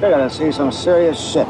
You're gonna see some serious shit.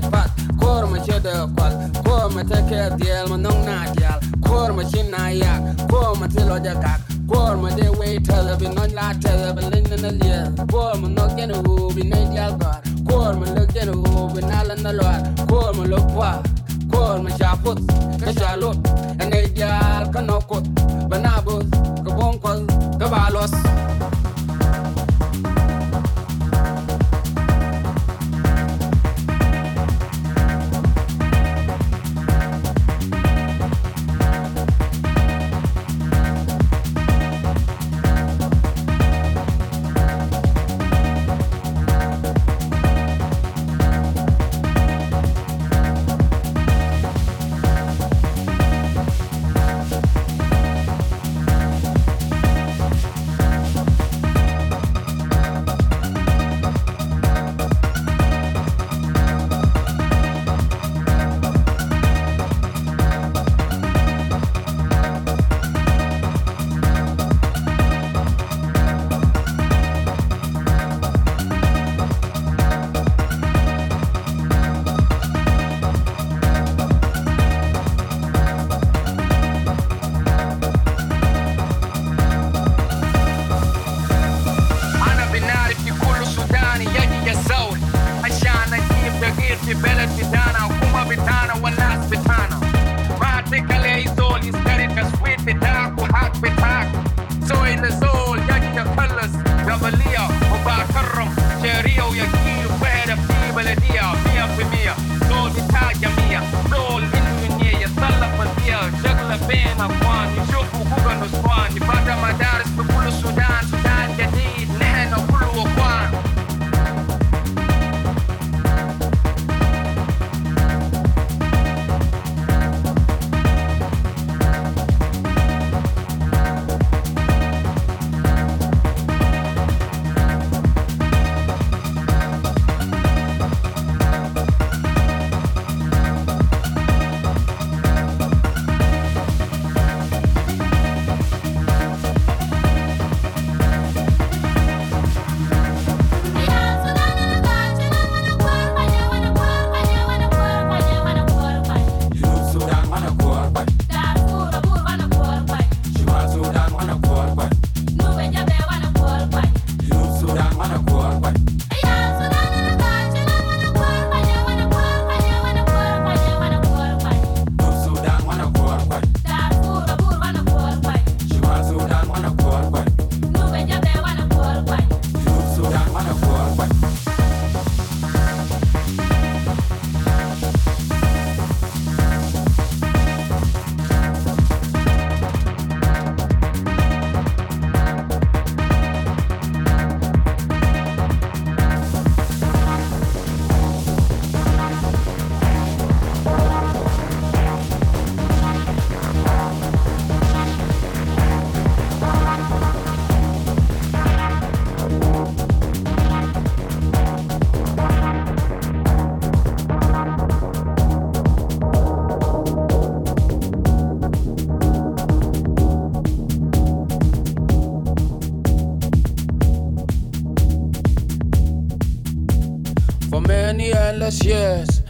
Binatet pat kor ma chede kwal kor ma teke diel ma nong na dial kor ma chin na yak kor ma tilo ja kak kor ma de tele bi non la tele bi lin na lie kor ma no gen hu bi ne dial gar kor ma le gen hu bi na la na lo kor ma lo kwa kor ma cha put ka cha lot ne dial ka no kot